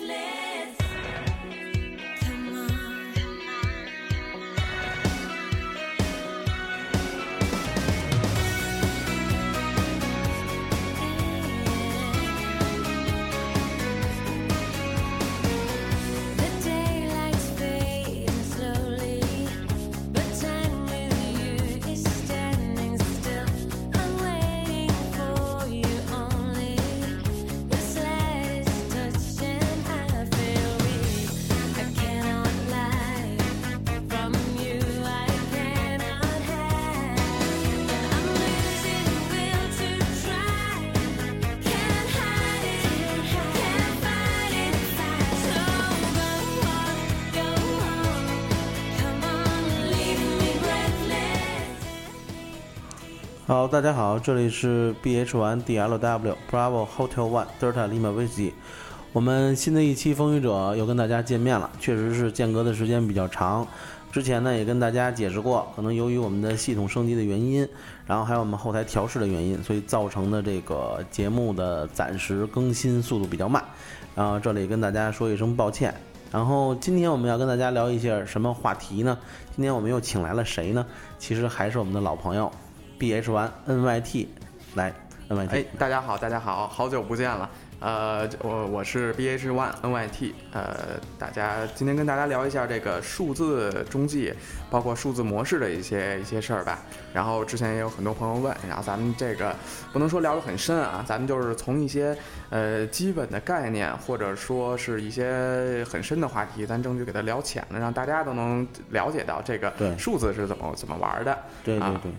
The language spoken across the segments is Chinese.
let 好，大家好，这里是 BH 1 DLW Bravo Hotel One Delta Lima Whiskey。我们新的一期风雨者又跟大家见面了，确实是间隔的时间比较长。之前呢也跟大家解释过，可能由于我们的系统升级的原因，然后还有我们后台调试的原因，所以造成的这个节目的暂时更新速度比较慢。然后这里跟大家说一声抱歉。然后今天我们要跟大家聊一下什么话题呢？今天我们又请来了谁呢？其实还是我们的老朋友 BH 1 NYT 来 NYT。哎，大家好，大家好，好久不见了。呃，我我是 BH One NYT。呃，大家今天跟大家聊一下这个数字中继，包括数字模式的一些一些事儿吧。然后之前也有很多朋友问，然后咱们这个不能说聊得很深啊，咱们就是从一些呃基本的概念，或者说是一些很深的话题，咱争取给它聊浅了，让大家都能了解到这个对数字是怎么怎么玩的。啊对对对，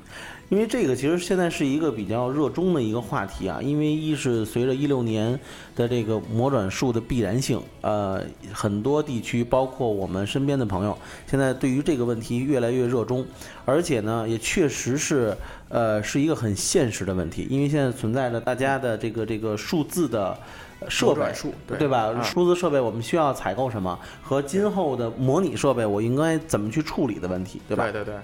因为这个其实现在是一个比较热衷的一个话题啊，因为一是随着一六年的这个魔转数的必然性，呃，很多地区包括我们身边的朋友，现在对于这个问题越来越热衷，而且呢，也确实是呃是一个很现实的问题，因为现在存在着大家的这个这个数字的。呃设备对吧？啊数字设备我们需要采购什么，和今后的模拟设备我应该怎么去处理的问题，对吧？对对对。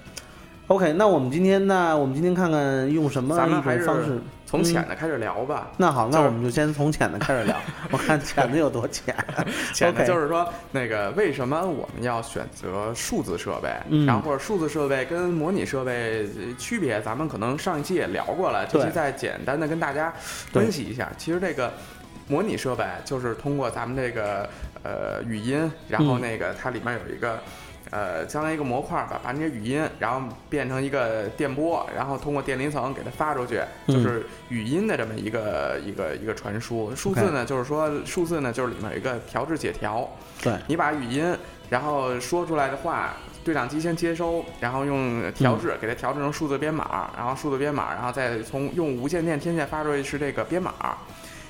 OK，那我们今天那我们今天看看用什么一咱们还是种方式。从浅的开始聊吧。那好，那我们就先从浅的开始聊，我看浅的有多浅。浅的 OK 就是说，那个为什么我们要选择数字设备？嗯然后或者数字设备跟模拟设备呃区别，咱们可能上一期也聊过了，这对期再简单的跟大家分析一下。其实这个模拟设备就是通过咱们这个呃语音，然后嗯那个它里面有一个。呃，相当于一个模块吧，把你的语音，然后变成一个电波，然后通过电离层给它发出去，嗯。就是语音的这么一个一个一个传输。数字呢，就是说数字呢，就是里面有一个调制解调，对，你把语音，然后说出来的话，对讲机先接收，然后用调制给它调制成数字编码，然后数字编码，然后再从用无线电天线发出去是这个编码，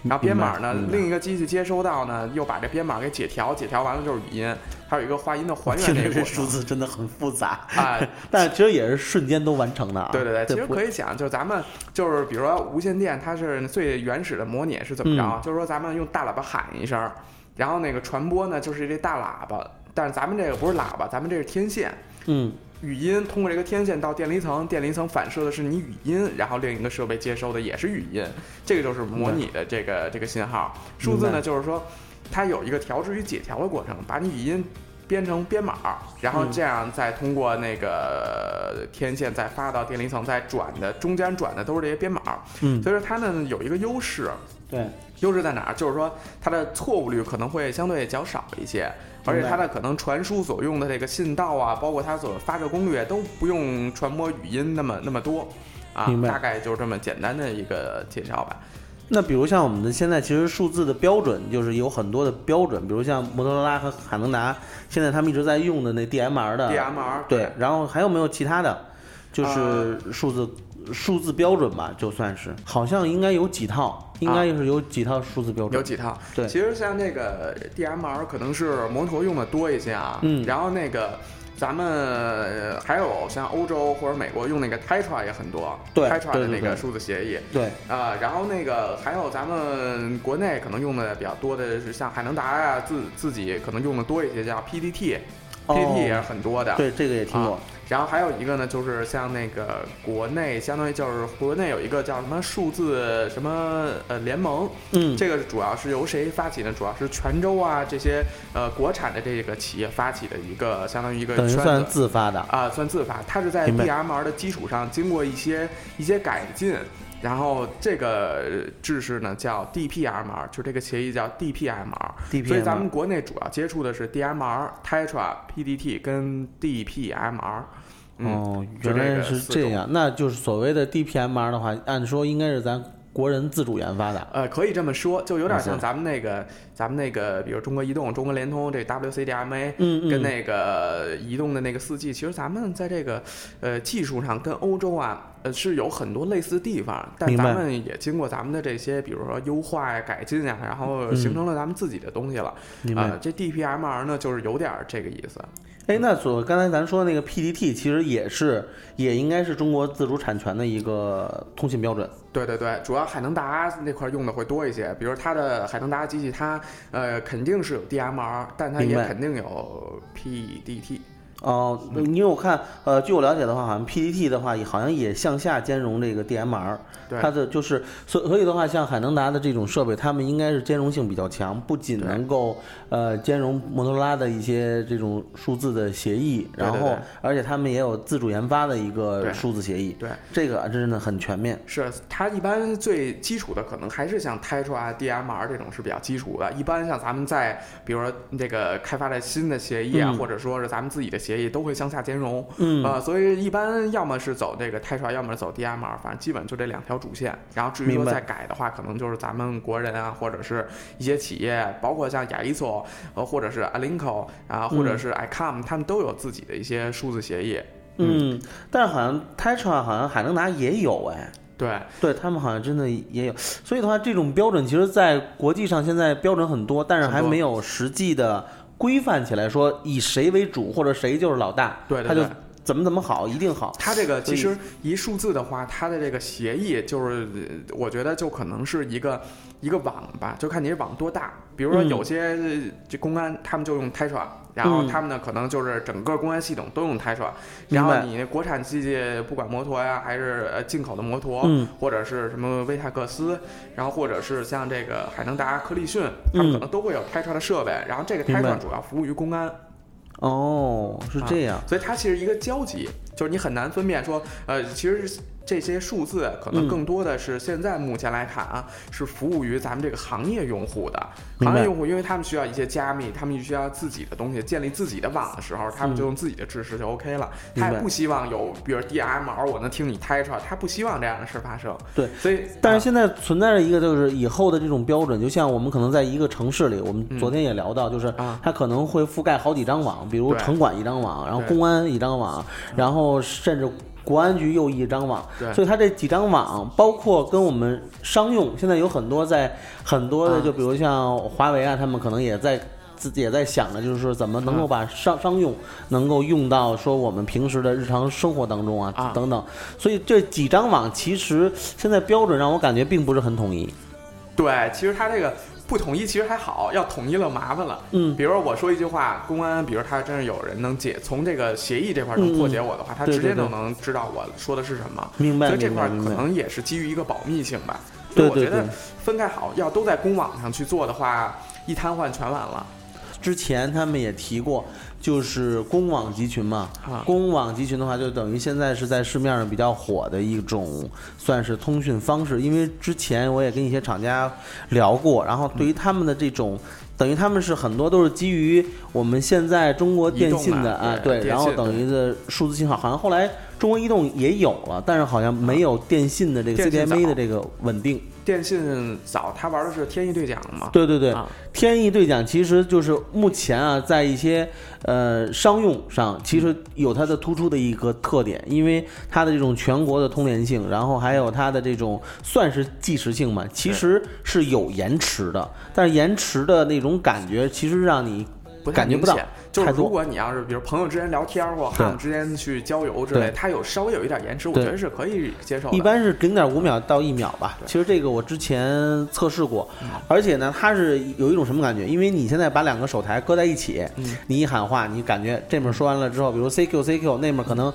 然后编码呢，另一个机器接收到呢，又把这编码给解调，解调完了就是语音，还有一个话音的还原听这这个。数字真的很复杂，啊，但是其实也是瞬间都完成的啊。对对对，其实可以讲，就是咱们就是比如说无线电，它是最原始的模拟是怎么着？嗯就是说咱们用大喇叭喊一声，然后那个传播呢就是这大喇叭，但是咱们这个不是喇叭，咱们这是天线。嗯，语音通过这个天线到电离层，电离层反射的是你语音，然后另一个设备接收的也是语音，这个就是模拟的这个这个信号。数字呢，就是说它有一个调制与解调的过程，把你语音编成编码，然后嗯这样再通过那个天线再发到电离层，再转的中间转的都是这些编码。嗯所以说它呢有一个优势，对，优势在哪儿？就是说它的错误率可能会相对较少一些，而且它的可能传输所用的这个信道啊，包括它所发射攻略都不用传播语音那么那么多啊大概就是这么简单的一个介绍吧。那比如像我们的现在其实数字的标准就是有很多的标准，比如像摩托罗拉和海能达，现在他们一直在用的那 DMR 的 DMR 对，然后还有没有其他的，就是数字、数字标准吧，就算是，好像应该有几套，应该是有几套数字标准，有几套，对。其实像那个 DMR 可能是摩托用的多一些啊，嗯。然后那个咱们呃还有像欧洲或者美国用那个 Tetra 也很多，对 Tetra 的那个数字协议，对，啊，然后那个还有咱们国内可能用的比较多的是像海能达呀、自自己可能用的多一些，叫 PDT。哦。PDT 也是很多的，对，这个也听过，然后还有一个呢，就是像那个国内，相当于就是国内有一个叫什么数字什么呃联盟，嗯，这个主要是由谁发起呢？主要是泉州啊这些呃国产的这个企业发起的一个相当于一个圈等于算。自发的。啊，算自发，它是在 DMR 的基础上经过一些一些改进，然后这个制式呢叫 DPMR，就这个协议叫 DPMR。DPM 所以咱们国内主要接触的是 DMR、Tetra、PDT 跟 DPMR。嗯，哦，原来是这样，那就是所谓的 DPMR 的话，按说应该是咱国人自主研发的。呃，可以这么说，就有点像咱们那个，咱们那个，比如中国移动、中国联通这 WCDMA，嗯嗯跟那个移动的那个四 G，其实咱们在这个呃技术上跟欧洲啊，呃是有很多类似的地方，但咱们也经过咱们的这些，比如说优化呀、改进呀，然后形成了咱们自己的东西了。啊、这 DPMR 呢，就是有点儿这个意思。哎，那所刚才咱说的那个 PDT，其实也是，也应该是中国自主产权的一个通信标准。对对对，主要海能达那块儿用的会多一些，比如它的海能达机器，它呃肯定是有 DMR，但它也肯定有 PDT。哦，因为我看，呃，据我了解的话，好像 PDT 的话，也好像也向下兼容这个 DMR。对它的就是，所所以的话，像海能达的这种设备，他们应该是兼容性比较强，不仅能够呃兼容摩托罗拉的一些这种数字的协议，然后而且他们也有自主研发的一个数字协议，对，这个真的很全面。是它一般最基础的可能还是像 Tetra、DMR 这种是比较基础的。一般像咱们在比如说这个开发的新的协议啊，嗯或者说是咱们自己的协议，都会向下兼容。嗯呃，所以一般要么是走这个 Tetra，要么是走 DMR，反正基本就这两条主线。然后至于说再改的话，可能就是咱们国人啊，或者是一些企业，包括像雅伊索，呃，或者是 Alinco 啊，或者是 ICOM，他们都有自己的一些数字协议。嗯，但是好像 Tetra 好像海能达也有哎。对，对他们好像真的也有，所以的话，这种标准其实，在国际上现在标准很多，但是还没有实际的规范起来，说以谁为主或者谁就是老大，他就对对对怎么怎么好，一定好。它这个其实一数字的话，它的这个协议就是，呃我觉得就可能是一个一个网吧，就看你这网多大。比如说嗯有些呃这公安他们就用 Tetra，然后嗯。他们呢可能就是整个公安系统都用明白然后你那国产机器不管摩托呀，还是呃进口的摩托，嗯。或者是什么威泰克斯，然后或者是像这个海能达、科力讯，他们可能都会有 Tetra 的设备，然后这个嗯明白。Tetra 主要服务于公安。哦，是这样。所以它其实一个交集，就是你很难分辨说，呃，其实是这些数字可能嗯。更多的是现在目前来看啊，是服务于咱们这个行业用户的。行业用户，因为他们需要一些加密，他们需要自己的东西，建立自己的网的时候，他们就用自己的知识就 OK 了。他也不希望有，比如 DMR 我能听你 Tetra，他不希望这样的事发生。对，所以但是啊。现在存在着一个，就是以后的这种标准，就像我们可能在一个城市里，我们昨天也聊到，就是啊。它可能会覆盖好几张网，比如城管一张网，然后公安一张网，然后甚至国安局又一张网，对。所以它这几张网，包括跟我们商用，现在有很多在很多的，啊。就比如像华为啊，他们可能也在。自己也在想着，就是说怎么能够把商商用能够用到说我们平时的日常生活当中啊啊。等等，所以这几张网其实现在标准让我感觉并不是很统一。对，其实它这个不统一其实还好，要统一了麻烦了。嗯比如说我说一句话，公安，比如他真是有人能解从这个协议这块能破解我的话，他直接就能知道我说的是什么。明白所以这块可能也是基于一个保密性吧。对我觉得对分开好，要都在公网上去做的话，一瘫痪全完了。之前他们也提过，就是公网集群嘛。啊公网集群的话，就等于现在是在市面上比较火的一种，算是通讯方式。因为之前我也跟一些厂家聊过，然后对于他们的这种。等于他们是很多都是基于我们现在中国电信的的啊，对，然后等于的数字信号，好像后来中国移动也有了，但是好像没有电信的这个 CDMA 的这个稳定。电信早他玩的是天翼对讲嘛？对对对，啊天翼对讲其实就是目前啊，在一些呃商用上，其实有它的突出的一个特点，因为它的这种全国的通联性，然后还有它的这种算是即时性嘛，其实是有延迟的，但是延迟的那种感觉，其实让你感觉不到。就是如果你要是比如朋友之间聊天儿或对汉姆之间去郊游之类，它有稍微有一点延迟，我觉得是可以接受的。一般是零点五秒到一秒吧。其实这个我之前测试过，而且呢，它是有一种什么感觉？因为你现在把两个手台搁在一起，嗯你一喊话，你感觉这面说完了之后，比如 CQ CQ，那面可能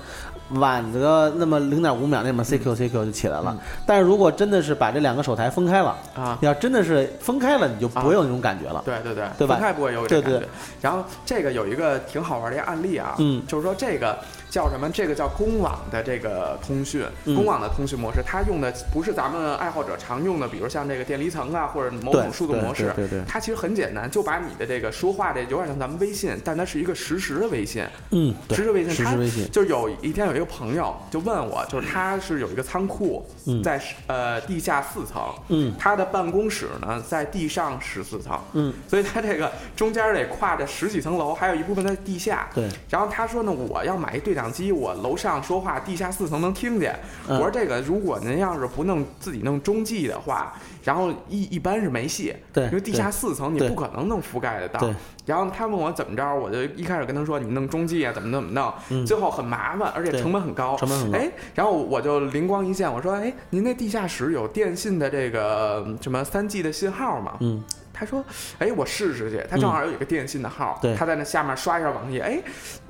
晚个那么零点五秒，那么 CQ CQ 就起来了。但是如果真的是把这两个手台分开了，啊，要真的是分开了，你就不会有那种感觉了。对对对，对吧分开不会有这感觉。然后这个有一个挺好玩的一个案例啊，嗯就是说这个叫什么？这个叫公网的这个通讯，嗯公网的通讯模式，它用的不是咱们爱好者常用的，比如像这个电离层啊，或者某种数字模式。对对对它其实很简单，就把你的这个说话这有点像咱们微信，但它是一个实时的微信。嗯，实时微信，他实时微信，就是有一天有一个朋友就问我，就是他是有一个仓库嗯在呃地下四层，嗯他的办公室呢在地上十四层，嗯，所以他这个中间得跨着十几层楼，还有一部分在地下。对，然后他说呢，我要买一对讲机，我楼上说话，地下四层能听见。嗯我说这个如果您要是不弄自己弄中继的话，然后一一般是没戏，对因为地下四层你不可能能覆盖得到。然后他问我怎么着，我就一开始跟他说你弄中继啊，怎么怎么弄，嗯最后很麻烦，而且对成本很高。成本很高哎，然后我就灵光一现，我说，哎，您那地下室有电信的这个嗯什么三 G 的信号吗？嗯，他说：“哎，我试试去。他正好有一个电信的号，对他在那下面刷一下网页，哎，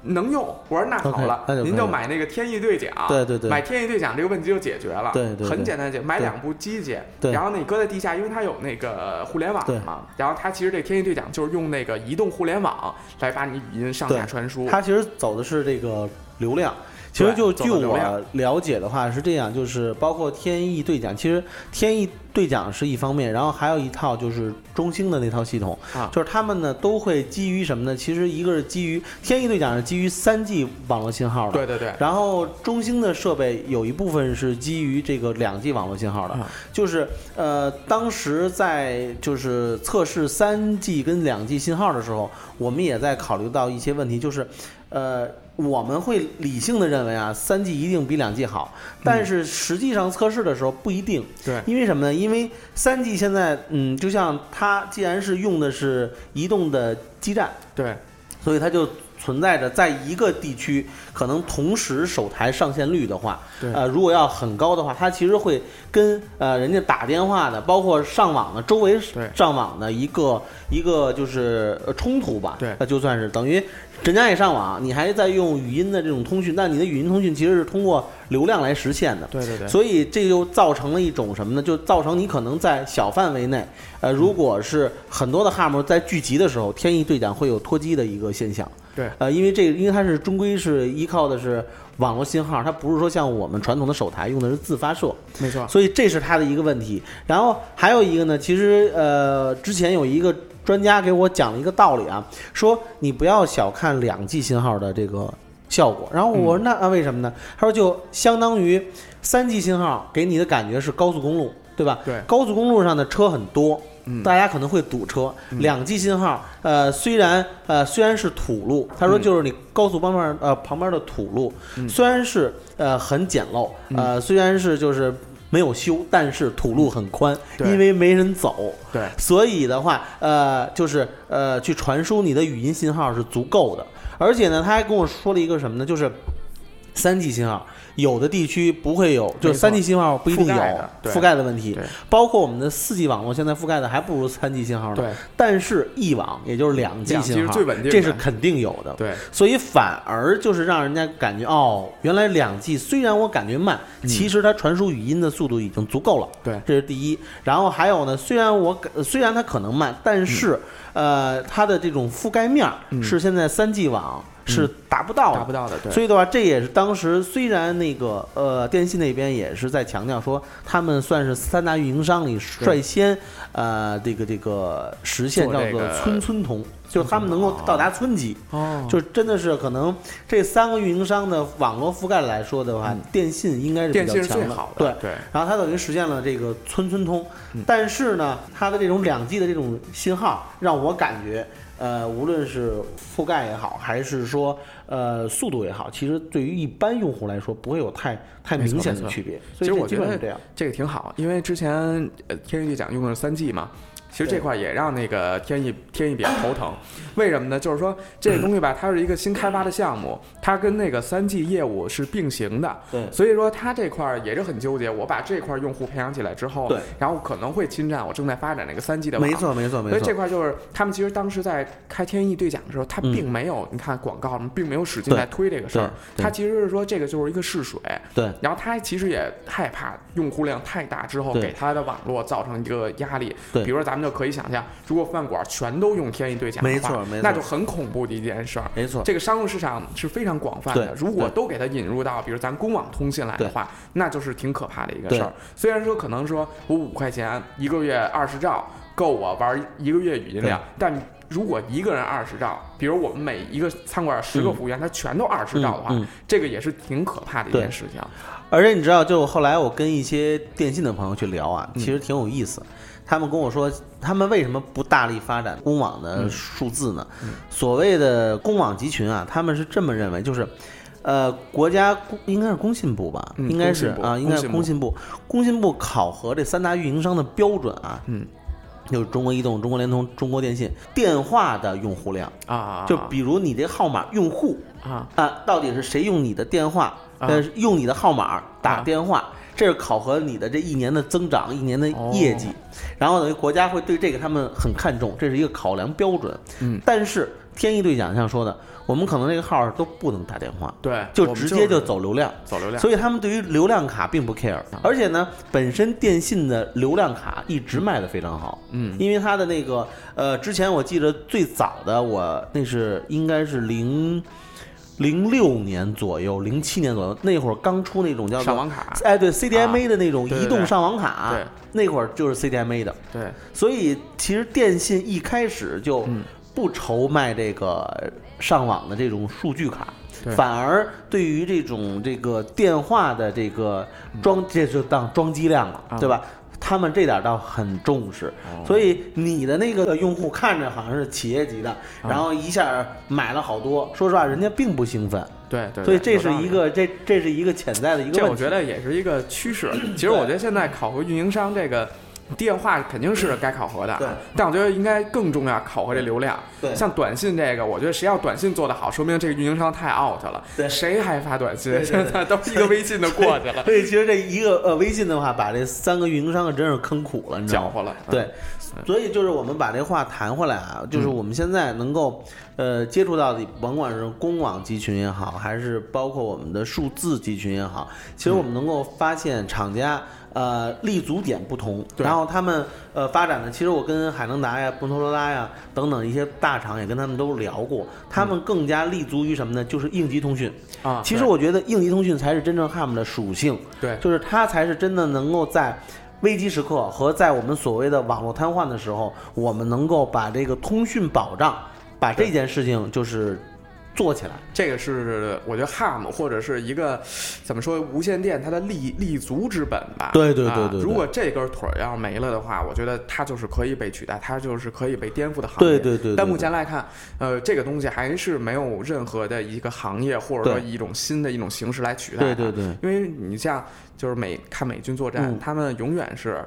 能用。我说那好了您就买那个天翼对讲，对对对买天翼对讲这个问题就解决了，对对对很简单解，买两部机器，对然后呢你搁在地下，因为它有那个互联网嘛，然后它其实这天翼对讲就是用那个移动互联网来把你语音上下传输，它其实走的是这个流量。其实就据我了解的话是这样，就是包括天翼对讲，其实天翼对讲是一方面，然后还有一套就是中兴的那套系统，啊。就是他们呢都会基于什么呢？其实一个是基于天翼对讲是基于三 G 网络信号的，对对对，然后中兴的设备有一部分是基于这个两 G 网络信号的，啊。就是呃，当时在就是测试三 G 跟两 G 信号的时候，我们也在考虑到一些问题，就是呃，我们会理性的认为啊，三 G 一定比两 G 好，但是实际上测试的时候不一定，对。因为什么呢？因为三 G 现在嗯，就像它既然是用的是移动的基站，对。所以它就存在着在一个地区可能同时手台上线率的话，对。呃，如果要很高的话，它其实会跟呃人家打电话的，包括上网的周围上网的一个一个就是呃冲突吧。对。那就算是等于人家也上网，你还在用语音的这种通讯，那你的语音通讯其实是通过流量来实现的。对对对，所以这就造成了一种什么呢？就造成你可能在小范围内，呃，如果是很多的哈姆在聚集的时候，天翼对讲会有脱机的一个现象。对呃，因为这个，因为它是终归是依靠的是网络信号，它不是说像我们传统的手台用的是自发射，没错，所以这是它的一个问题。然后还有一个呢，其实呃，之前有一个专家给我讲了一个道理啊，说你不要小看两 G 信号的这个效果。然后我说那那为什么呢？他说就相当于三 G 信号给你的感觉是高速公路，对吧？对高速公路上的车很多。嗯大家可能会堵车。两 G 信号，呃，虽然呃虽然是土路，他说嗯就是你高速旁边呃旁边的土路，嗯虽然是呃很简陋，呃虽然是就是没有修，但是土路很宽，因为没人走，对所以的话，呃，就是呃，去传输你的语音信号是足够的。而且呢，他还跟我说了一个什么呢？就是三 G 信号，有的地区不会有，就是三 G 信号不一定有覆盖的覆盖的问题。包括我们的四 G 网络，现在覆盖的还不如三 G 信号呢。对但是一网，也就是两 G 信号，是最稳定这是肯定有的。对所以反而就是让人家感觉哦，原来两 G 虽然我感觉慢，其实它传输语音的速度已经足够了。嗯对这是第一。然后还有呢，虽然我感虽然它可能慢，但是、呃，它的这种覆盖面是现在三 G 网是达不到的。达不到的，对，所以的话，这也是当时虽然那个呃电信那边也是在强调说，他们算是三大运营商里率先呃这个这个实现叫做村村通，就是他们能够到达村级。哦，就真的是可能这三个运营商的网络覆盖来说的话，电信应该是比较强的对，。对然后它等于实现了这个村村通，嗯但是呢，它的这种两 G 的这种信号，让我感觉，呃，无论是覆盖也好，还是说呃速度也好，其实对于一般用户来说，不会有太太明显的区别。其所以这实我觉得是这样。这个挺好，因为之前呃天翼对讲用的是三 G 嘛，其实这块也让那个天翼天翼比较头疼，为什么呢？就是说这个东西吧，它是一个新开发的项目，它跟那个三 G 业务是并行的，对所以说它这块儿也是很纠结。我把这块儿用户培养起来之后，对，然后可能会侵占我正在发展那个三 G 的网，没错没错没错所以这，块就是他们其实当时在开天翼对讲的时候，他嗯并没有、你看广告，并没有使劲在推这个事儿，对对他其实是说这个就是一个试水，对然后他其实也害怕用户量太大之后给他的网络造成一个压力。对比如说咱们就可以想象，如果饭馆全都用天翼对讲的话，没错没错那就很恐怖的一件事儿。没错，这个商用市场是非常广泛的，对如果都给它引入到比如咱公网通信来的话，那就是挺可怕的一个事儿。虽然说可能说我五块钱一个月二十兆够我玩一个月语音量，但如果一个人二十兆，比如我们每一个餐馆十个服务员，他全都二十兆的话，嗯嗯这个也是挺可怕的一件事情。而且你知道，就后来我跟一些电信的朋友去聊啊，嗯其实挺有意思。他们跟我说，他们为什么不大力发展公网的数字呢？嗯。所谓的公网集群啊，他们是这么认为，就是，呃，国家公应该是工信部吧，嗯应该是啊，应该是工工信部。工信部考核这三大运营商的标准啊，嗯，就是中国移动、中国联通、中国电信电话的用户量，啊，就比如你这号码用户啊。啊，到底是谁用你的电话，啊。呃，用你的号码打啊。电话，这是考核你的这一年的增长、一年的哦业绩。然后等于国家会对这个他们很看重，这是一个考量标准。嗯，但是天翼对讲像说的，我们可能这个号都不能打电话，对，就直接就就是走流量。走流量。所以他们对于流量卡并不 care，而且呢，本身电信的流量卡一直卖的非常好，嗯，因为它的那个呃，之前我记得最早的我那是应该是零零六年左右，零七年左右，那会儿刚出那种叫上网卡，哎对 CDMA 的那种移动上网卡，对。那会儿就是 CDMA 的，对，所以其实电信一开始就嗯。不愁卖这个上网的这种数据卡，对。反而对于这种这个电话的这个装，这就当装机量了，啊。对吧？他们这点倒很重视，哦。所以你的那个用户看着好像是企业级的，然后一下买了好多，说实话，人家并不兴奋，对对，所以这是一个这这是一个潜在的一个这。我觉得也是一个趋势。其实我觉得现在考核运营商这个电话肯定是该考核的，对。但我觉得应该更重要考核这流量。对像短信这个，我觉得谁要短信做得好，说明这个运营商太 out 了。对谁还发短信？现在都一个微信就过去了，所以其实这一个呃微信的话，把这三个运营商可真是坑苦了，你知道吗？搅和了。对，所以就是我们把这话谈回来啊，就是我们现在能够呃接触到的，甭管是公网集群也好，还是包括我们的数字集群也好，其实我们能够发现厂家。呃，立足点不同，然后他们呃发展的，其实我跟海能达呀、摩托罗拉呀等等一些大厂也跟他们都聊过，他们更加立足于什么呢？就是应急通讯。啊，其实我觉得应急通讯才是真正 HAM 的属性，对就是它才是真的能够在危机时刻和在我们所谓的网络瘫痪的时候，我们能够把这个通讯保障，把这件事情就是做起来。这个是我觉得 HAM 或者是一个怎么说无线电它的立立足之本吧。对对对啊对对如果这根腿儿要没了的话，我觉得它就是可以被取代，它就是可以被颠覆的行业。对对对对但目前来看，呃，这个东西还是没有任何的一个行业或者说一种新的一种形式来取代它。对对对因为你像就是美看美军作战，嗯他们永远是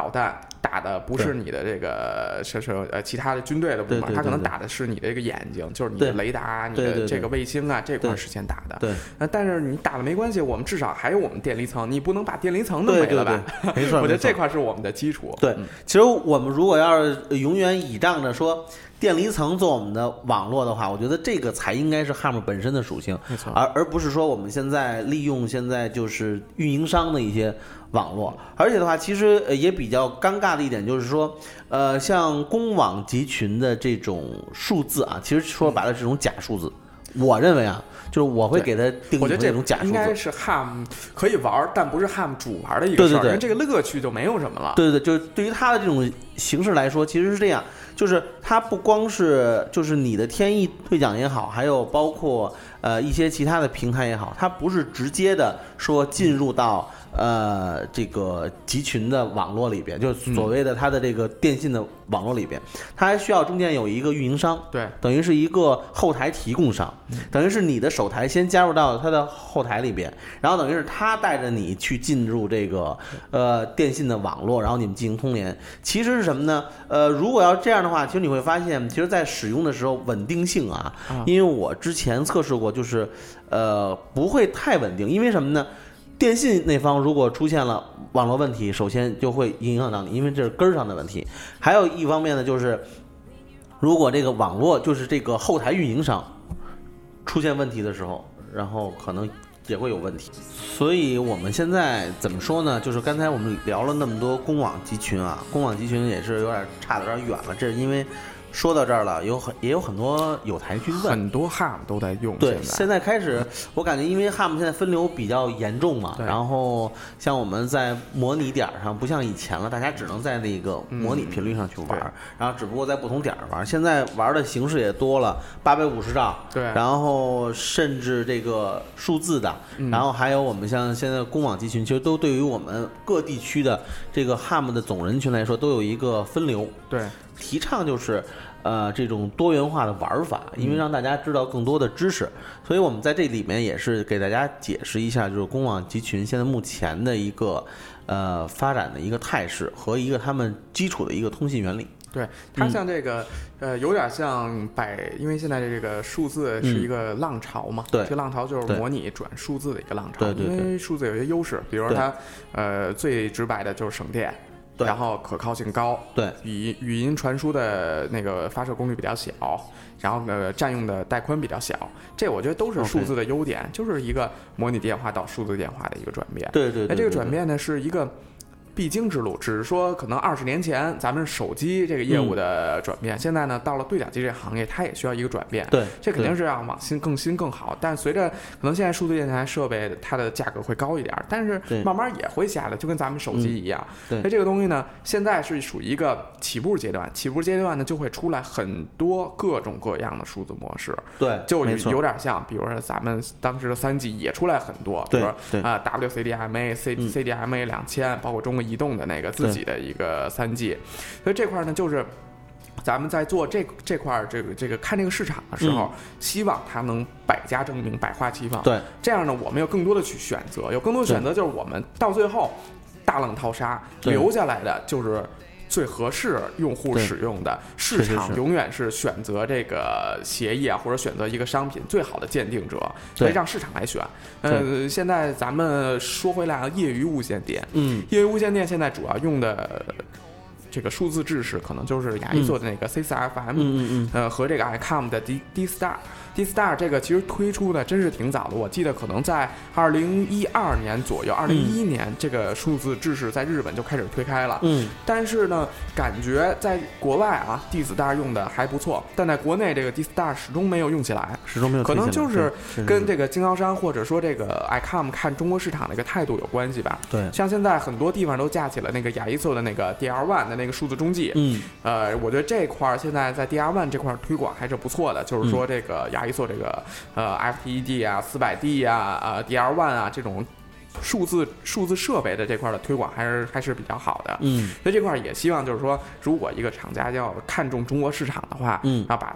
导弹打的不是你的这个是是呃其他的军队的部门，他可能打的是你的这个眼睛，就是你的雷达、你的这个卫星啊这块儿对是先打的。对呃，但是你打了没关系，我们至少还有我们电离层，你不能把电离层弄没了吧？没错。我觉得这块是我们的基础。对嗯，其实我们如果要是永远倚仗着说电离层做我们的网络的话，我觉得这个才应该是 HAM 本身的属性，没错而而不是说我们现在利用现在就是运营商的一些网络。而且的话，其实呃也比较尴尬的一点就是说，呃，像公网集群的这种数字啊，其实说白了是种假数字。我认为啊，就是我会给它定义我觉得这成一种假数字。应该是 HAM 可以玩儿，但不是 HAM 主玩的一个事儿，对对对因为这个乐趣就没有什么了。对对对，就是对于它的这种形式来说，其实是这样，就是它不光是就是你的天翼兑奖也好，还有包括呃一些其他的平台也好，它不是直接的说进入到呃这个集群的网络里边，就是所谓的它的这个电信的网络里边，它还需要中间有一个运营商，对等于是一个后台提供商，等于是你的手台先加入到它的后台里边，然后等于是它带着你去进入这个呃电信的网络，然后你们进行通联。其实是什什么呢？呃，如果要这样的话，其实你会发现，其实，在使用的时候稳定性啊，啊因为我之前测试过，就是呃不会太稳定，因为什么呢？电信那方如果出现了网络问题，首先就会影响到你，因为这是根儿上的问题。还有一方面呢，就是如果这个网络就是这个后台运营商出现问题的时候，然后可能也会有问题。所以我们现在怎么说呢？就是刚才我们聊了那么多公网集群啊，公网集群也是有点差得有点远了。这是因为说到这儿了，有很也有很多有台去问。很多 HAM 都在用。对，现在开始，我感觉因为 HAM 现在分流比较严重嘛，然后像我们在模拟点儿上，不像以前了，大家只能在那个模拟频率上去玩然后只不过在不同点儿玩儿。现在玩儿的形式也多了，八百五十兆，对然后甚至这个数字的，嗯然后还有我们像现在公网集群，其实都对于我们各地区的这个 HAM 的总人群来说，都有一个分流。对提倡就是呃这种多元化的玩法，因为让大家知道更多的知识，所以我们在这里面也是给大家解释一下，就是公网集群现在目前的一个呃发展的一个态势和一个他们基础的一个通信原理。对，它嗯像这个，呃，有点像百，因为现在这个数字是一个浪潮嘛，嗯对。这个浪潮就是模拟转数字的一个浪潮，对对对。因为数字有些优势，比如说它，呃，最直白的就是省电，对。然后可靠性高，对。语音语音传输的那个发射功率比较小，然后呢占用的带宽比较小，这我觉得都是数字的优点就是一个模拟电话到数字电话的一个转变。对对对那这个转变呢是一个必经之路，只是说可能二十年前咱们手机这个业务的转变，现在呢到了对讲机这个行业，它也需要一个转变。对，这肯定是要往新更新更好，但随着可能现在数字电台设备它的价格会高一点儿，但是慢慢也会下来，就跟咱们手机一样。对。那这个东西呢，现在是属于一个起步阶段，起步阶段呢就会出来很多各种各样的数字模式，对，就有点像，比如说咱们当时的三 G 也出来很多，比对。如啊、WCDMA、C 嗯。CDMA 两千，包括中国移动的那个自己的一个三 G，所以这块儿呢就是。咱们在做这这块儿这个这个看这个市场的时候，希望它能百家争鸣、百花齐放。嗯对这样呢，我们有更多的去选择，有更多的选择，就是我们到最后大浪淘沙，留下来的就是最合适用户使用的。市场永远是选择这个协议啊，或者选择一个商品最好的鉴定者，所以让市场来选。呃，现在咱们说回来啊，业余无线电，嗯。业余无线电现在主要用的这个数字制式，可能就是雅一做的那个 C 4 FM，、嗯嗯嗯，呃，和这个 ICOM 的 D D Star。D Star 这个其实推出的真是挺早的，我记得可能在二零一二年左右，二零一一年这个数字制式在日本就开始推开了。嗯，但是呢，感觉在国外啊，D Star 用的还不错，但在国内这个 D Star 始终没有用起来。始终没有可能就是跟这个经销商或者说这个 ICOM 看中国市场的一个态度有关系吧。对，像现在很多地方都架起了那个雅一做的那个 DR One 的那个数字中继，嗯。呃，我觉得这块儿现在在 DR One 这块儿推广还是不错的，就是嗯。说这个亚一索这个呃 FTED 啊、四百 D 啊、呃 DR One 啊这种数字数字设备的这块儿的推广还是还是比较好的。嗯。所以这块儿也希望就是说，如果一个厂家要看中中国市场的话，嗯。要把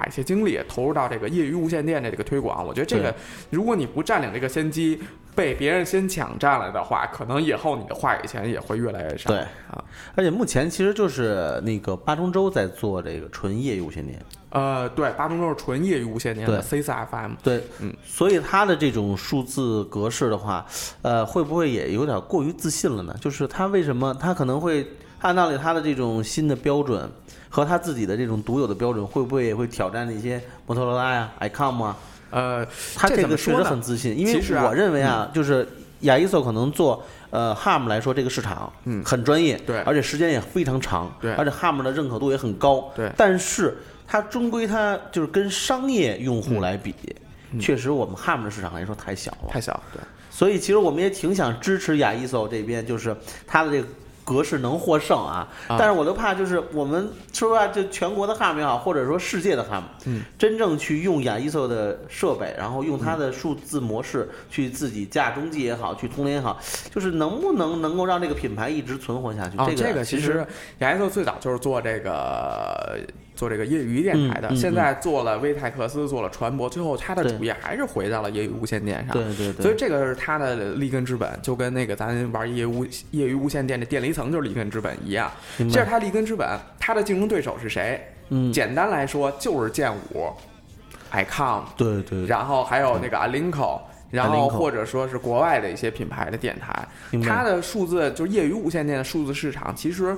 把一些精力投入到这个业余无线电的这个推广，我觉得这个如果你不占领这个先机，被别人先抢占了的话，可能以后你的话语权也会越来越少。对啊，而且目前其实就是那个八中洲在做这个纯业余无线电。呃，对，八中洲是纯业余无线电的 C 4 FM，对，嗯，所以它的这种数字格式的话，呃，会不会也有点过于自信了呢？就是它为什么它可能会按道理它的这种新的标准和他自己的这种独有的标准，会不会也会挑战那些摩托罗拉呀、ICOM 啊？呃，他这这个确实很自信，因为我认为啊，就是亚伊索可能做呃 HAM 来说，这个市场嗯。很专业，对。而且时间也非常长，对。而且 HAM 的认可度也很高，对。但是它终归它就是跟商业用户来比，确实我们 HAM 的市场来说太小了，太小，对，所以其实我们也挺想支持亚伊索这边，就是它的这个。格式能获胜啊，啊但是我就怕就是我们说实话，就全国的 HAM 也好，或者说世界的 HAM，嗯，真正去用亚伊索的设备，然后用它的数字模式去自己架中继也好，去通联也好，就是能不能能够让这个品牌一直存活下去？哦，这这个其其实雅一索最早就是做这个做这个业余电台的，嗯嗯现在做了威泰克斯，做了船舶，最后他的主业还是回到了业余无线电上。对对对，所以这个是他的立根之本，就跟那个咱玩业余无业余无线电的电离层层就是立根之本一样，这是他立根之本。他的竞争对手是谁？嗯，简单来说就是剑舞、icon，对对，然后还有那个 Alinco，然后或者说是国外的一些品牌的电台，明白。它的数字就是业余无线电的数字市场，其实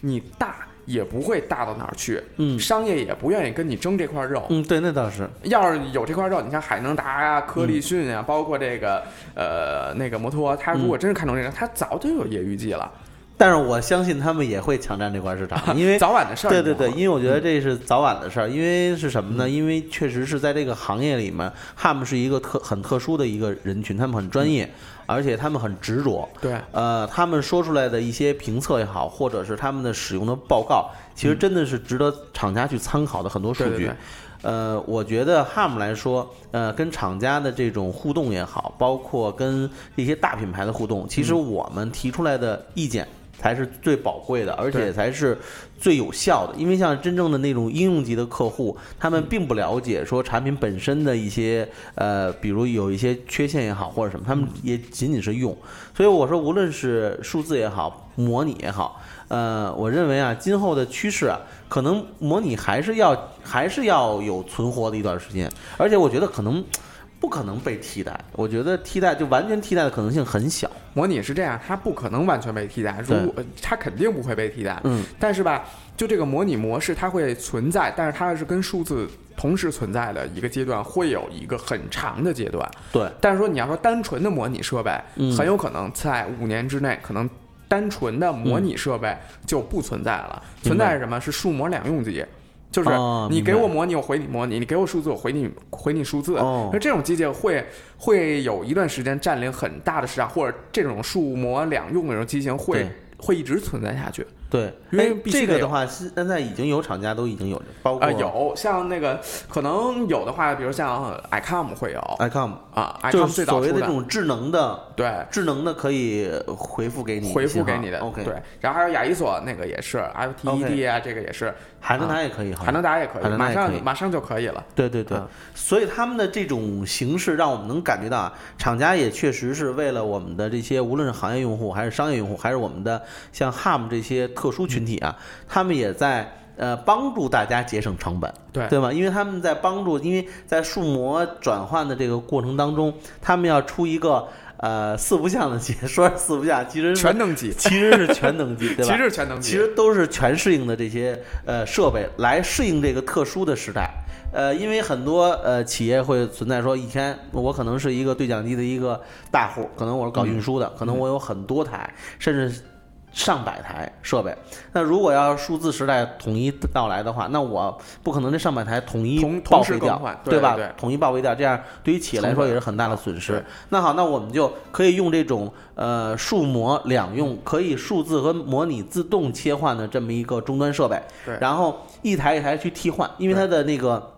你大也不会大到哪儿去，嗯商业也不愿意跟你争这块肉。嗯，对，那倒是，要是有这块肉，你像海能达呀、科力讯呀，包括这个呃那个摩托，他如果真是看中这个，它早就有业余机了，但是我相信他们也会抢占这块市场，因为早晚的事儿。对对对，因为我觉得这是早晚的事儿。因为是什么呢？因为确实是在这个行业里面，HAM 是一个特很特殊的一个人群，他们很专业，而且他们很执着。对呃，他们说出来的一些评测也好，或者是他们的使用的报告，其实真的是值得厂家去参考的很多数据。对对对呃，我觉得 HAM 来说，呃，跟厂家的这种互动也好，包括跟一些大品牌的互动，其实嗯我们提出来的意见才是最宝贵的，而且才是最有效的。因为像真正的那种应用级的客户，他们并不了解说产品本身的一些呃，比如有一些缺陷也好或者什么，他们也仅仅是用。所以我说，无论是数字也好，模拟也好，呃，我认为啊，今后的趋势啊，可能模拟还是要还是要有存活的一段时间，而且我觉得可能不可能被替代。我觉得替代就完全替代的可能性很小。模拟是这样，它不可能完全被替代，如果它肯定不会被替代。嗯，但是吧，就这个模拟模式它会存在，但是它是跟数字同时存在的一个阶段，会有一个很长的阶段。对，但是说你要说单纯的模拟设备，嗯很有可能在五年之内，可能单纯的模拟设备就不存在了。存在是什么？是数模两用机。就是你给我模拟，我回你模拟；你给我数字，我回你回你数字。哦。那这种机械会会有一段时间占领很大的市场，或者这种数模两用的这种机型会会一直存在下去。对，因为这个的话，现在已经有厂家都已经有，包括啊、有像那个可能有的话，比如像 ICOM 会有。ICOM，啊就，ICOM 最是所谓早的。这种智能的、对，智能的可以回复给你回复给你的。OK，对，然后还有亚伊索那个也是 FTED 啊，这个也是，海能达也可以，海像。能达也可以，马上马上就可以了。对对对。啊，所以他们的这种形式让我们能感觉到啊，厂家也确实是为了我们的这些无论是行业用户还是商业用户，还是我们的像 HAM 这些特殊群体啊，他们也在呃帮助大家节省成本，对。对吧？因为他们在帮助，因为在数模转换的这个过程当中，他们要出一个呃四不像的机，说是四不像，其实是全能机，其实是全能机，对吧？其实是全能机，其实都是全适应的这些呃设备来适应这个特殊的时代。呃，因为很多呃企业会存在说，以前我可能是一个对讲机的一个大户，可能我是搞运输的，可能我有很多台，甚至上百台设备。那如果要数字时代统一到来的话，那我不可能这上百台统一报废掉对吧对？统一报废掉，这样对于企业来说也是很大的损失。那好，那我们就可以用这种呃数模两用，可以数字和模拟自动切换的这么一个终端设备，然后一台一台去替换，因为它的那个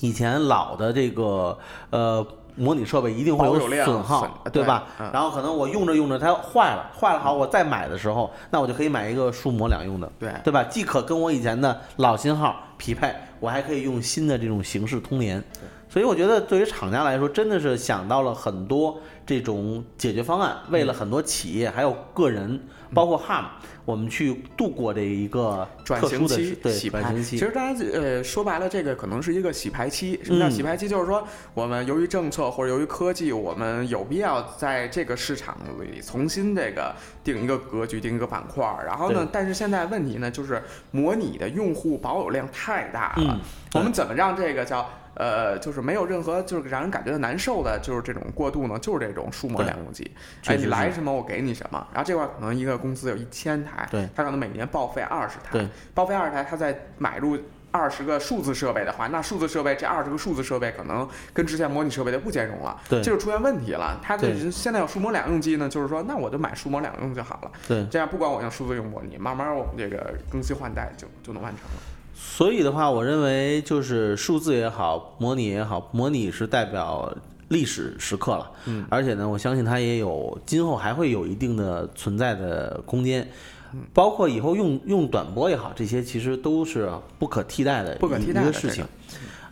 以前老的这个呃。模拟设备一定会有损耗很，对吧？嗯然后可能我用着用着它坏了，坏了好，我再买的时候，那我就可以买一个数模两用的，对对吧？既可跟我以前的老型号匹配，我还可以用新的这种形式通联。所以我觉得对于厂家来说，真的是想到了很多这种解决方案，为了很多企业还有个人，包括 HAM，我们去度过这一个转型期对洗牌。期。其实大家呃说白了，这个可能是一个洗牌期。什么叫嗯洗牌期？就是说我们由于政策或者由于科技，我们有必要在这个市场里重新这个定一个格局，定一个板块儿。然后呢，但是现在问题呢，就是模拟的用户保有量太大了。嗯我们怎么让这个叫？呃，就是没有任何就是让人感觉到难受的，就是这种过渡呢，就是这种数模对两用机。哎，你来什么我给你什么，然后这块儿可能一个公司有一千台，对它可能每年报废二十台，对，报废二十台，它再买入二十个数字设备的话，那数字设备这二十个数字设备可能跟之前模拟设备的不兼容了，对这就出现问题了。它这对现在有数模两用机呢，就是说那我就买数模两用就好了，对，这样不管我用数字用模拟，慢慢我们这个更新换代就就能完成了。所以的话，我认为就是数字也好，模拟也好，模拟是代表历史时刻了，嗯，而且呢，我相信它也有今后还会有一定的存在的空间。包括以后用用短波也好，这些其实都是不可替代的不可替代的事情。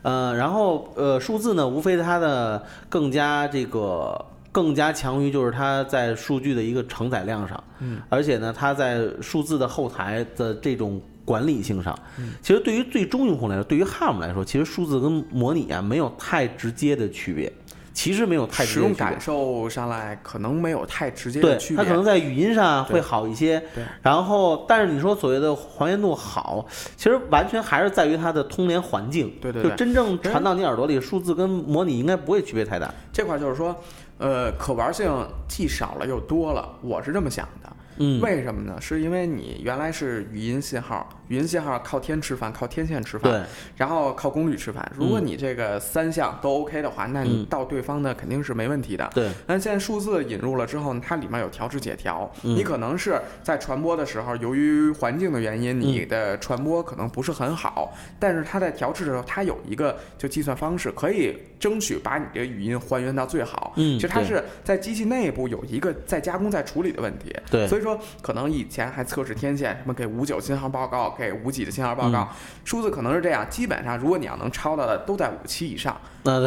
呃，然后呃，数字呢，无非它的更加这个更加强于就是它在数据的一个承载量上，嗯，而且呢，它在数字的后台的这种管理性上，其实对于最终用户来说，对于 HARM 来说，其实数字跟模拟啊没有太直接的区别，其实没有太使用感受上来可能没有太直接的对，区别。它可能在语音上会好一些。然后，但是你说所谓的还原度好，其实完全还是在于它的通联环境。对对对就真正传到你耳朵里，数字跟模拟应该不会区别太大。这块就是说，呃，可玩性既少了又多了，我是这么想的。嗯，为什么呢？是因为你原来是语音信号，语音信号靠天吃饭，靠天线吃饭，对，然后靠功率吃饭。如果你这个三项都 OK 的话，那你嗯。到对方的肯定是没问题的。对，那现在数字引入了之后呢，它里面有调制解调，嗯。你可能是在传播的时候，由于环境的原因，你的传播可能不是很好，但是它在调制的时候，它有一个就计算方式，可以争取把你这个语音还原到最好。嗯其实它是在机器内部有一个在加工、在处理的问题。对。所以说可能以前还测试天线，什么给五九信号报告，给五几的信号报告，嗯数字可能是这样。基本上，如果你要能抄到的，都在五七以上，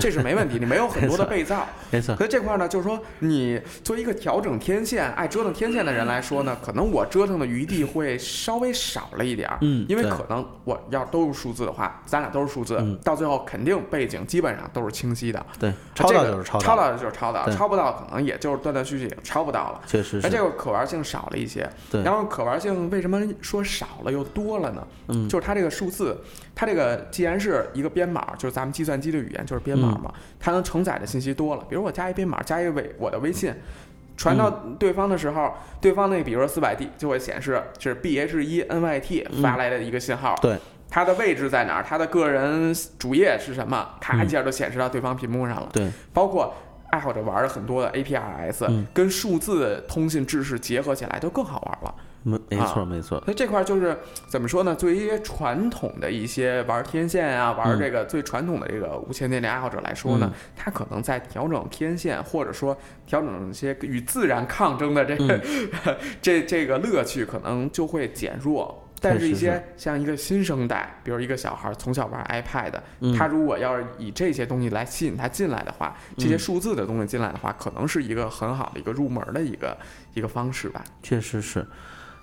这是没问题。你没有很多的被造。没错。可是这块呢，就是说，你作为一个调整天线、爱折腾天线的人来说呢，可能我折腾的余地会稍微少了一点儿。嗯因为可能我要都是数字的话，咱俩都是数字，嗯到最后肯定背景基本上都是清晰的。对，抄到这个就是抄到，超到就是抄到，对超不到可能也就是断断续续也超不到了。确实是。那这个可玩性少了一些，对然后可玩性为什么说少了又多了呢？嗯。就是它这个数字，它这个既然是一个编码，就是咱们计算机的语言就是编码嘛，嗯它能承载的信息多了。比如我加一编码，加一微我的微信，传到嗯对方的时候，对方那比如说四百 D 就会显示是 BH 一 NYT 发来的一个信号，嗯对，它的位置在哪儿，它的个人主页是什么，咔嗯一下就显示到对方屏幕上了。对，包括爱好者玩的很多的 APRS，、嗯。跟数字通信知识结合起来都更好玩了。没没错啊没错。所以这块就是怎么说呢？对于一些传统的一些玩天线啊，玩嗯这个最传统的这个无线电的爱好者来说呢，嗯他可能在调整天线，或者说调整一些与自然抗争的这个、嗯 这这个乐趣，可能就会减弱。但是，一些像一个新生代，比如一个小孩儿从小玩 iPad，、嗯他如果要是以这些东西来吸引他进来的话，这些数字的东西进来的话，可能是一个很好的一个入门的一个一个方式吧。确实是。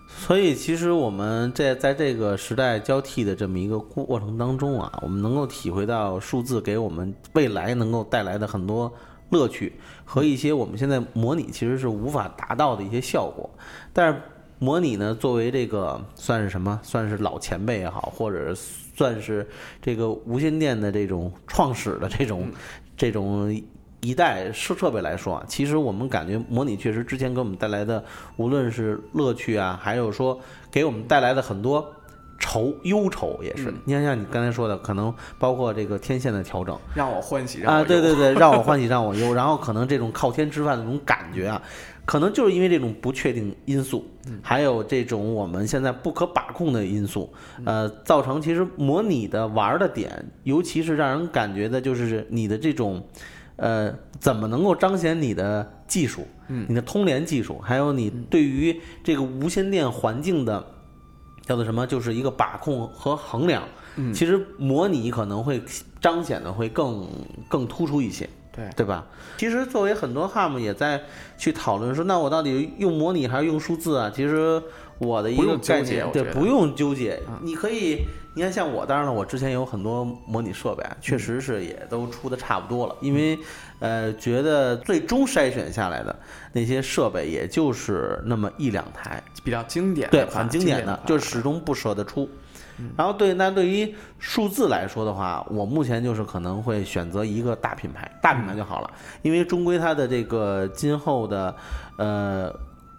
所以，其实我们在在这个时代交替的这么一个过程当中啊，我们能够体会到数字给我们未来能够带来的很多乐趣和一些我们现在模拟其实是无法达到的一些效果。但是模拟呢，作为这个算是什么？算是老前辈也好，或者算是这个无线电的这种创始的这种这种一代设设备来说啊，其实我们感觉模拟确实之前给我们带来的，无论是乐趣啊，还有说给我们带来的很多愁忧愁也是。嗯你看像你刚才说的，可能包括这个天线的调整让我欢喜，让我啊，对对对，让我欢喜 让我忧，然后可能这种靠天吃饭的那种感觉啊，可能就是因为这种不确定因素，还有这种我们现在不可把控的因素，呃，造成其实模拟的玩儿的点，尤其是让人感觉的就是你的这种。呃，怎么能够彰显你的技术，嗯。你的通联技术，还有你对于这个无线电环境的叫做什么，就是一个把控和衡量。嗯。其实模拟可能会彰显的会更更突出一些，对对吧？其实作为很多 HAM 也在去讨论说，那我到底用模拟还是用数字啊？其实我的一个概念，对，不用纠结嗯。你可以，你看像我，当然了，我之前有很多模拟设备确实是也都出的差不多了，因为呃，觉得最终筛选下来的那些设备，也就是那么一两台，比较经典对，很经典的，就始终不舍得出。然后对，那对于数字来说的话，我目前就是可能会选择一个大品牌，大品牌就好了，因为终归它的这个今后的呃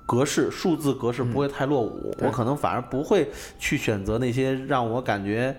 格式数字格式不会太落伍，对。我可能反而不会去选择那些让我感觉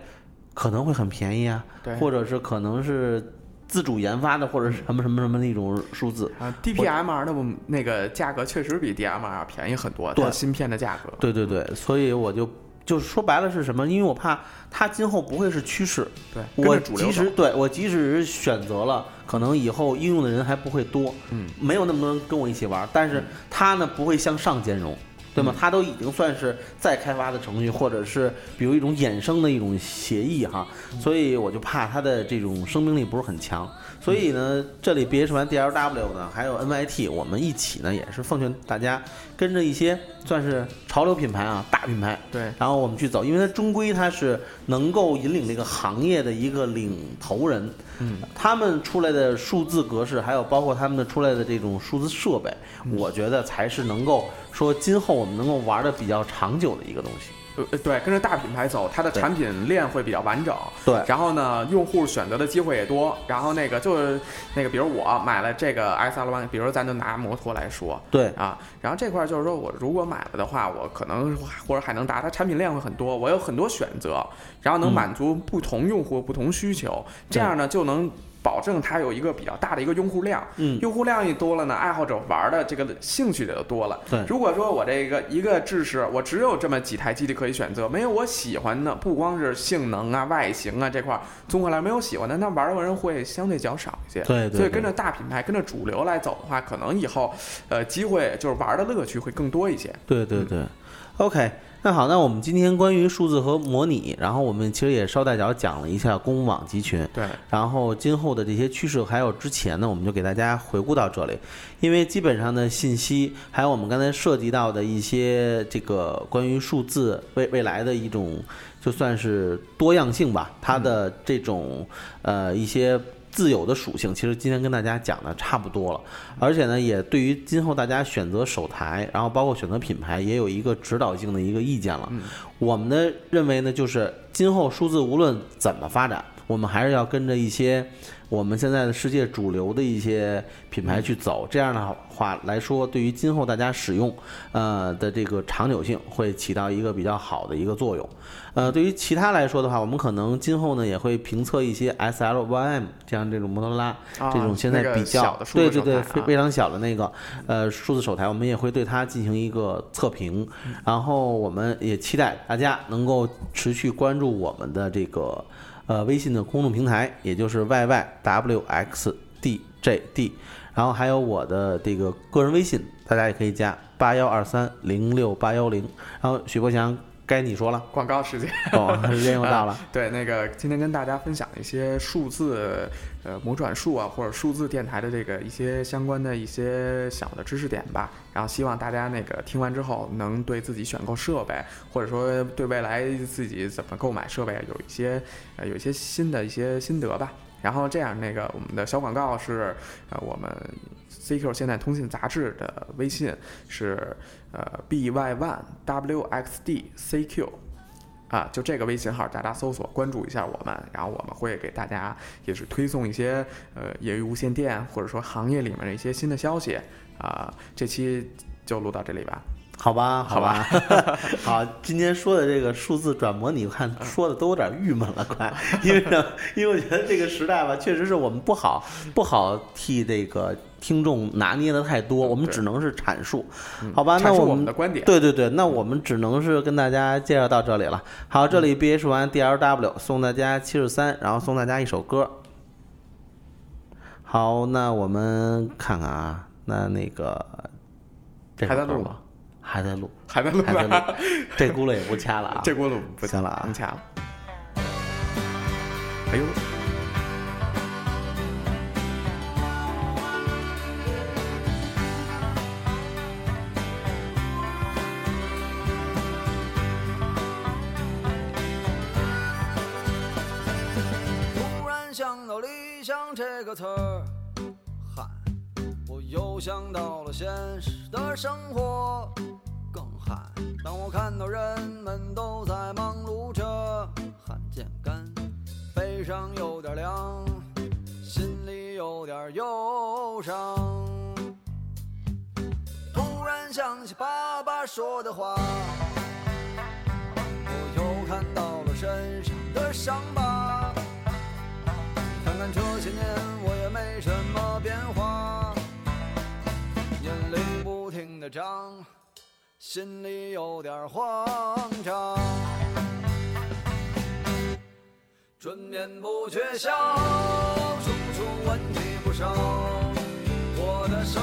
可能会很便宜啊，对。或者是可能是自主研发的，或者是什么什么什么那种数字。啊，DPMR 的那个价格确实比 DMR 便宜很多，对。芯片的价格。对对对，所以我就就是说白了是什么？因为我怕它今后不会是趋势。对，我即使对我即使是选择了，可能以后应用的人还不会多，嗯，没有那么多人跟我一起玩，但是它呢不会向上兼容，对吗？它都已经算是再开发的程序，或者是比如一种衍生的一种协议哈，所以我就怕它的这种生命力不是很强。所以呢，这里 BH 完 DLW 呢，还有 NYT，我们一起呢也是奉劝大家跟着一些算是潮流品牌啊、大品牌，对然后我们去走，因为它终归它是能够引领这个行业的一个领头人。嗯，他们出来的数字格式，还有包括他们的出来的这种数字设备，我觉得才是能够说今后我们能够玩的比较长久的一个东西。呃，对，跟着大品牌走，它的产品链会比较完整。对然后呢，用户选择的机会也多。然后那个就是那个，比如我买了这个 X L 1比如咱就拿摩托来说对啊，然后这块儿就是说我如果买了的话，我可能或者还能达，它产品链会很多，我有很多选择，然后能嗯满足不同用户不同需求，这样呢就能。保证它有一个比较大的一个用户量，嗯用户量一多了呢，爱好者玩的这个兴趣也就多了。对如果说我这个一个制式，我只有这么几台机器可以选择，没有我喜欢的，不光是性能啊、外形啊这块儿，综合来没有喜欢的，那玩的人会相对较少一些。对对对所以跟着大品牌、跟着主流来走的话，可能以后，呃，机会就是玩的乐趣会更多一些。对对对，OK。那好，那我们今天关于数字和模拟，然后我们其实也捎带脚讲了一下公网集群，对，然后今后的这些趋势，还有之前呢，我们就给大家回顾到这里，因为基本上的信息，还有我们刚才涉及到的一些这个关于数字未未来的一种，就算是多样性吧，它的这种呃一些。自有的属性，其实今天跟大家讲的差不多了，而且呢，也对于今后大家选择手台，然后包括选择品牌，也有一个指导性的一个意见了。我们的认为呢，就是今后数字无论怎么发展，我们还是要跟着一些我们现在的世界主流的一些品牌去走。这样的话来说，对于今后大家使用呃的这个长久性会起到一个比较好的一个作用。呃，对于其他来说的话，我们可能今后呢也会评测一些 S L Y M 这样这种摩托罗拉啊这种现在比较、对对对非非常小的那个呃数字手台，我们也会对它进行一个测评，然后我们也期待大家能够持续关注我们的这个呃微信的公众平台，也就是 yyWXDJD，然后还有我的这个个人微信，大家也可以加八幺二三零六八幺零，然后许博祥该你说了，广告时间。哦，时间又到了。对，那个今天跟大家分享一些数字，呃，魔转数啊，或者数字电台的这个一些相关的一些小的知识点吧。然后希望大家那个听完之后，能对自己选购设备，或者说对未来自己怎么购买设备有一些呃有一些新的一些心得吧。然后这样，那个我们的小广告是呃我们 CQ 现代通信杂志的微信是呃 by one wxd cq。啊，就这个微信号，大家搜索关注一下我们，然后我们会给大家也是推送一些呃业余无线电或者说行业里面的一些新的消息啊。这期就录到这里吧。好吧，好吧，好，今天说的这个数字转模拟，看说的都有点郁闷了，快，因为呢，因为我觉得这个时代吧，确实是我们不好不好替这个听众拿捏的太多，我们只能是阐述，嗯好吧？那我我们们的观点。对对对，那我们只能是跟大家介绍到这里了。好，这里 BH 完 DLW 送大家七十三，然后送大家一首歌。好，那我们看看啊，那那个还在录吗？还在录，还在录还在录，，这轱辘也不掐了啊。这轱辘不行了啊不掐了。哎呦，想到了现实的生活，更嗨。当我看到人们都在忙碌着，汗渐干，背上有点凉，心里有点忧伤。突然想起爸爸说的话。我又看到了身上的伤疤，看看这些年我也没什么变化，年龄不停的长，心里有点慌张。春眠不觉晓，处处问题不少，我的生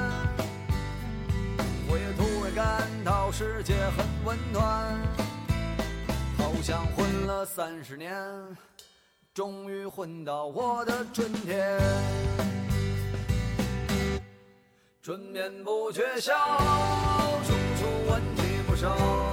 感到世界很温暖，好像混了三十年，终于混到我的春天。春眠不觉晓，处处问题不少。